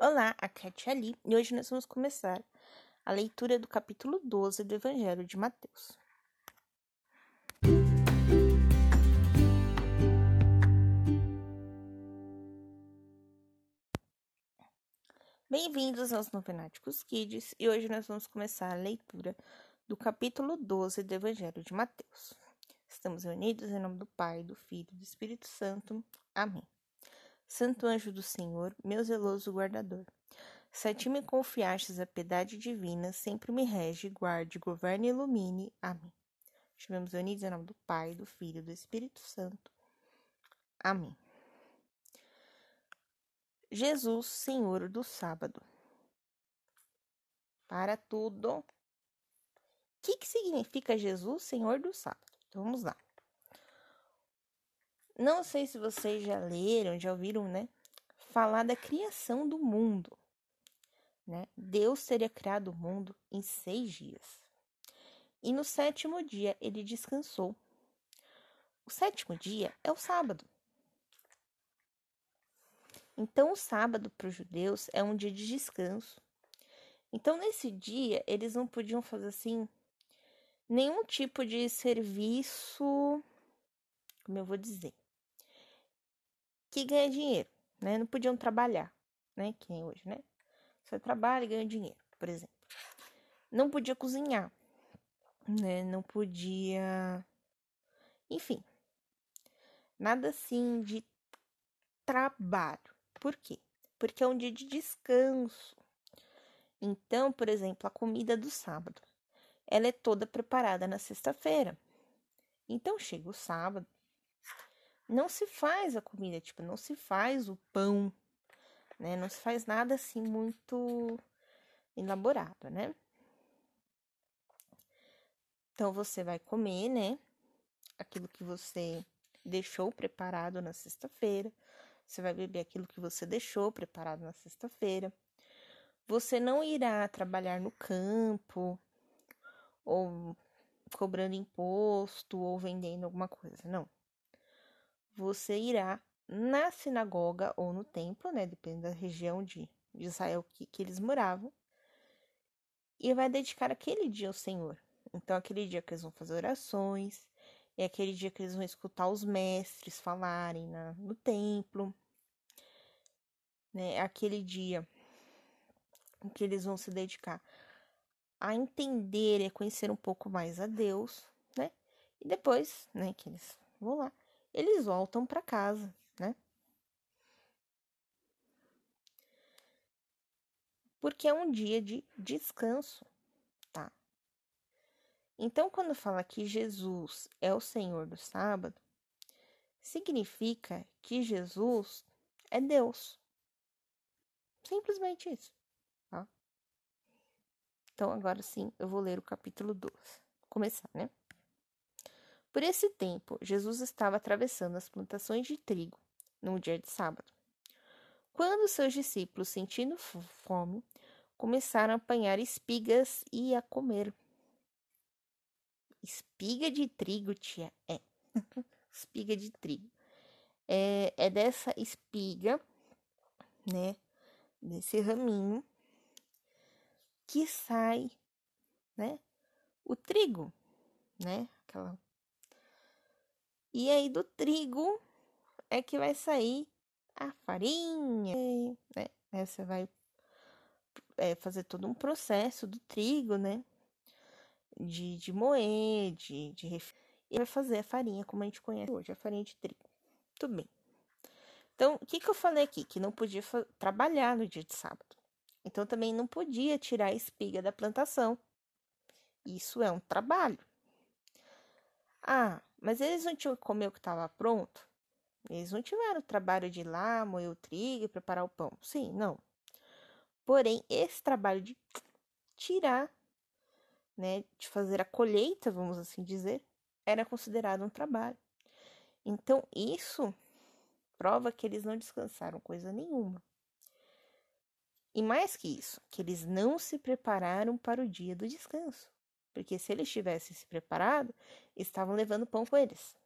Olá, é a Tia Ali e hoje nós vamos começar a leitura do capítulo 12 do Evangelho de Mateus. Bem-vindos aos Novenáticos Kids e hoje nós vamos começar a leitura do capítulo 12 do Evangelho de Mateus. Estamos reunidos em nome do Pai, do Filho e do Espírito Santo. Amém. Santo anjo do Senhor, meu zeloso guardador, se a ti me confiastes a piedade divina, sempre me rege, guarde, governe e ilumine. Amém. Estivemos unidos em nome do Pai, do Filho e do Espírito Santo. Amém. Jesus, Senhor do sábado. Para tudo. O que, que significa Jesus, Senhor do sábado? Então vamos lá. Não sei se vocês já leram, já ouviram, né? Falar da criação do mundo. Né? Deus teria criado o mundo em seis dias. E no sétimo dia ele descansou. O sétimo dia é o sábado. Então, o sábado para os judeus é um dia de descanso. Então, nesse dia, eles não podiam fazer assim nenhum tipo de serviço, como eu vou dizer, que ganha dinheiro, né? Não podiam trabalhar, né? Que nem hoje, né? Você trabalha e ganha dinheiro, por exemplo. Não podia cozinhar, né? Não podia. Enfim. Nada assim de trabalho. Por quê? Porque é um dia de descanso. Então, por exemplo, a comida do sábado, ela é toda preparada na sexta-feira. Então chega o sábado, não se faz a comida, tipo, não se faz o pão, né? Não se faz nada assim muito elaborado, né? Então você vai comer, né? Aquilo que você deixou preparado na sexta-feira. Você vai beber aquilo que você deixou preparado na sexta-feira. Você não irá trabalhar no campo ou cobrando imposto ou vendendo alguma coisa, não você irá na sinagoga ou no templo, né? Depende da região de, Israel que, que eles moravam, e vai dedicar aquele dia ao Senhor. Então, aquele dia que eles vão fazer orações, é aquele dia que eles vão escutar os mestres falarem na, no templo, né? É aquele dia em que eles vão se dedicar a entender e conhecer um pouco mais a Deus, né? E depois, né, que eles vão lá eles voltam para casa, né? Porque é um dia de descanso, tá? Então, quando fala que Jesus é o Senhor do sábado, significa que Jesus é Deus. Simplesmente isso, tá? Então, agora sim, eu vou ler o capítulo 12. Vou começar, né? Por esse tempo, Jesus estava atravessando as plantações de trigo num dia de sábado. Quando seus discípulos, sentindo fome, começaram a apanhar espigas e a comer. Espiga de trigo, tia? É. espiga de trigo. É, é dessa espiga, né? Desse raminho que sai, né? O trigo, né? Aquela e aí do trigo é que vai sair a farinha, né? Aí você vai é, fazer todo um processo do trigo, né? De, de moer, de, de ref... E vai fazer a farinha como a gente conhece hoje, a farinha de trigo. Tudo bem. Então, o que, que eu falei aqui? Que não podia trabalhar no dia de sábado. Então, também não podia tirar a espiga da plantação. Isso é um trabalho. Ah, mas eles não tinham que comer o que estava pronto? Eles não tiveram o trabalho de ir lá, moer o trigo e preparar o pão. Sim, não. Porém, esse trabalho de tirar, né, de fazer a colheita, vamos assim dizer, era considerado um trabalho. Então, isso prova que eles não descansaram coisa nenhuma. E mais que isso, que eles não se prepararam para o dia do descanso. Porque se eles tivessem se preparado, estavam levando pão com eles.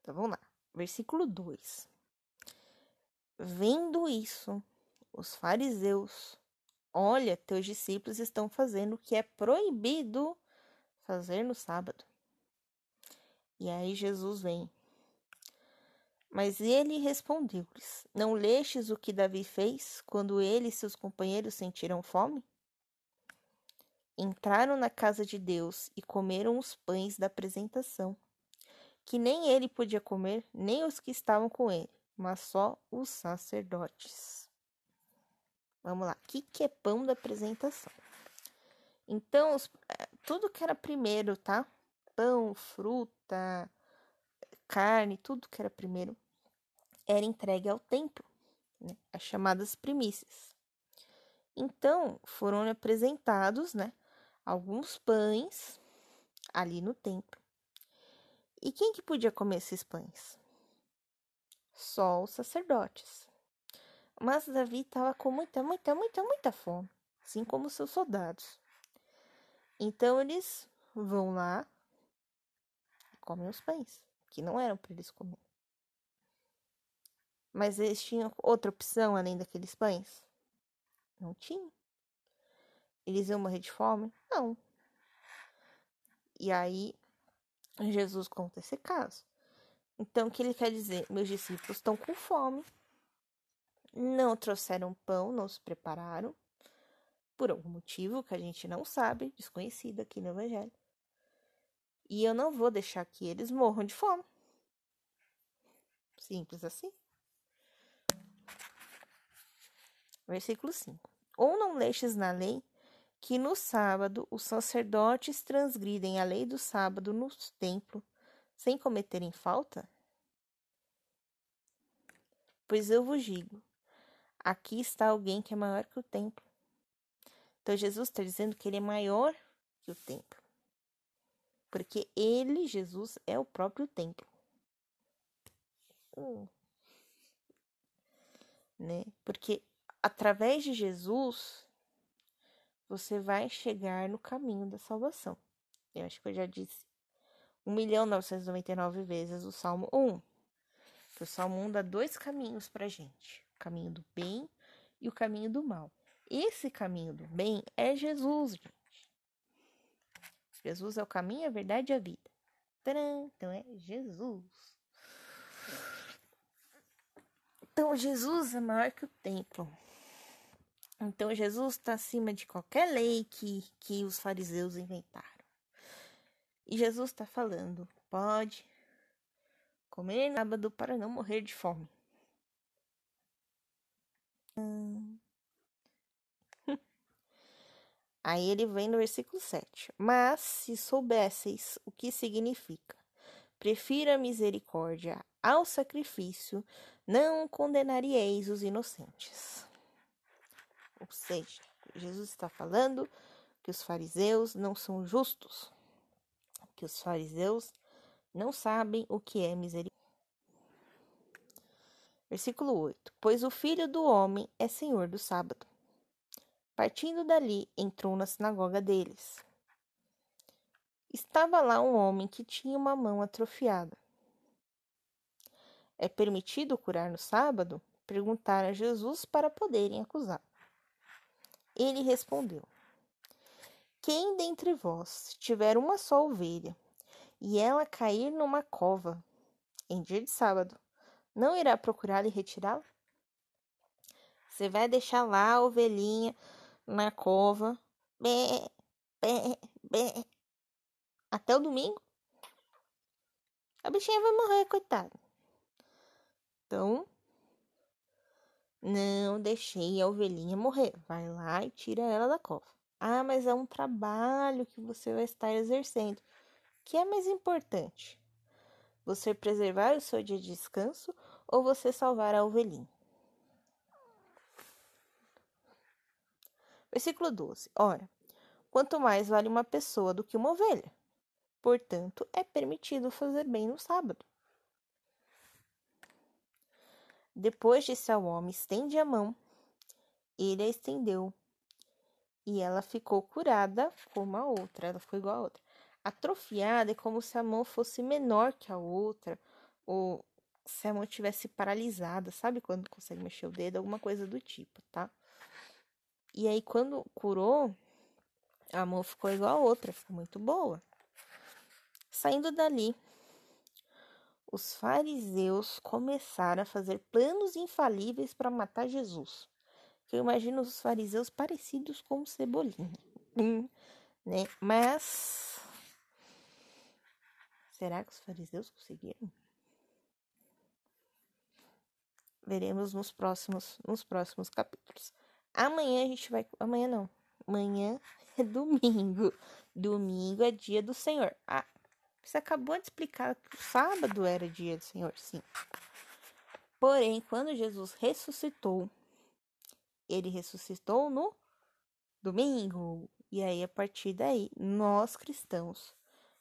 Então vamos lá. Versículo 2. Vendo isso, os fariseus, olha, teus discípulos estão fazendo o que é proibido fazer no sábado. E aí Jesus vem. Mas ele respondeu-lhes: Não lestes o que Davi fez quando ele e seus companheiros sentiram fome? Entraram na casa de Deus e comeram os pães da apresentação, que nem ele podia comer, nem os que estavam com ele, mas só os sacerdotes. Vamos lá, o que, que é pão da apresentação? Então, os, eh, tudo que era primeiro, tá? Pão, fruta, carne, tudo que era primeiro, era entregue ao templo, né? as chamadas primícias. Então, foram apresentados, né? Alguns pães ali no templo. E quem que podia comer esses pães? Só os sacerdotes. Mas Davi estava com muita, muita, muita, muita fome, assim como seus soldados. Então eles vão lá e comem os pães, que não eram para eles comer. Mas eles tinham outra opção além daqueles pães? Não tinha. Eles iam morrer de fome? Não. E aí, Jesus conta esse caso. Então, o que ele quer dizer? Meus discípulos estão com fome, não trouxeram pão, não se prepararam, por algum motivo que a gente não sabe, desconhecido aqui no Evangelho. E eu não vou deixar que eles morram de fome. Simples assim. Versículo 5. Ou não lestes na lei que no sábado os sacerdotes transgridem a lei do sábado no templo sem cometerem falta? Pois eu vos digo: aqui está alguém que é maior que o templo. Então Jesus está dizendo que ele é maior que o templo. Porque ele, Jesus, é o próprio templo. Hum. Né? Porque através de Jesus, você vai chegar no caminho da salvação. Eu acho que eu já disse 1 milhão 999 vezes o Salmo 1. Que o Salmo 1 dá dois caminhos para gente: o caminho do bem e o caminho do mal. Esse caminho do bem é Jesus, gente. Jesus é o caminho, a verdade e a vida. Tcharam! Então é Jesus. Então Jesus é maior que o templo. Então Jesus está acima de qualquer lei que, que os fariseus inventaram. E Jesus está falando: pode comer sábado para não morrer de fome. Aí ele vem no versículo 7. Mas se soubesseis o que significa, prefira a misericórdia ao sacrifício, não condenaríeis os inocentes. Ou seja, Jesus está falando que os fariseus não são justos, que os fariseus não sabem o que é misericórdia. Versículo 8: Pois o filho do homem é senhor do sábado. Partindo dali, entrou na sinagoga deles. Estava lá um homem que tinha uma mão atrofiada. É permitido curar no sábado? Perguntaram a Jesus para poderem acusar. Ele respondeu: Quem dentre vós tiver uma só ovelha e ela cair numa cova em dia de sábado, não irá procurar e retirá-la? Você vai deixar lá a ovelhinha na cova, bé, bé, bé, até o domingo? A bichinha vai morrer, coitada. Então, não deixei a ovelhinha morrer. Vai lá e tira ela da cova. Ah, mas é um trabalho que você vai estar exercendo. Que é mais importante? Você preservar o seu dia de descanso ou você salvar a ovelhinha? Versículo 12. Ora, quanto mais vale uma pessoa do que uma ovelha. Portanto, é permitido fazer bem no sábado. Depois disse ao homem: estende a mão. Ele a estendeu. E ela ficou curada como a outra. Ela ficou igual a outra. Atrofiada é como se a mão fosse menor que a outra, ou se a mão tivesse paralisada, sabe quando consegue mexer o dedo, alguma coisa do tipo, tá? E aí quando curou, a mão ficou igual a outra, ficou muito boa. Saindo dali, os fariseus começaram a fazer planos infalíveis para matar Jesus. Eu imagino os fariseus parecidos com Cebolinha, né? Mas será que os fariseus conseguiram? Veremos nos próximos nos próximos capítulos. Amanhã a gente vai, amanhã não. Amanhã é domingo. Domingo é dia do Senhor. Ah, você acabou de explicar que o sábado era dia do Senhor, sim. Porém, quando Jesus ressuscitou, ele ressuscitou no domingo. E aí, a partir daí, nós cristãos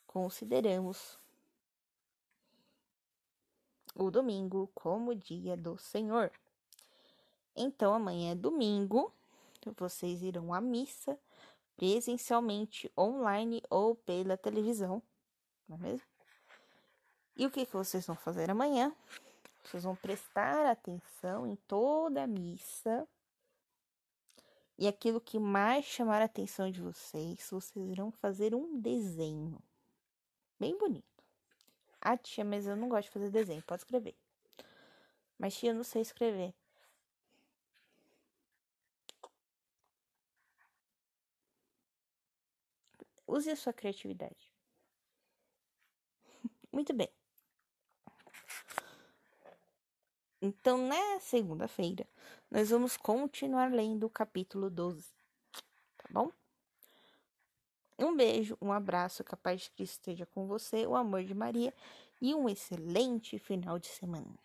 consideramos o domingo como dia do Senhor. Então, amanhã é domingo, vocês irão à missa presencialmente, online ou pela televisão não é mesmo? E o que, que vocês vão fazer amanhã? Vocês vão prestar atenção em toda a missa. E aquilo que mais chamar a atenção de vocês, vocês irão fazer um desenho. Bem bonito. Ah, tia, mas eu não gosto de fazer desenho. Pode escrever. Mas, tia, eu não sei escrever. Use a sua criatividade. Muito bem. Então, na segunda-feira, nós vamos continuar lendo o capítulo 12. Tá bom? Um beijo, um abraço, que a paz de Cristo esteja com você, o amor de Maria e um excelente final de semana.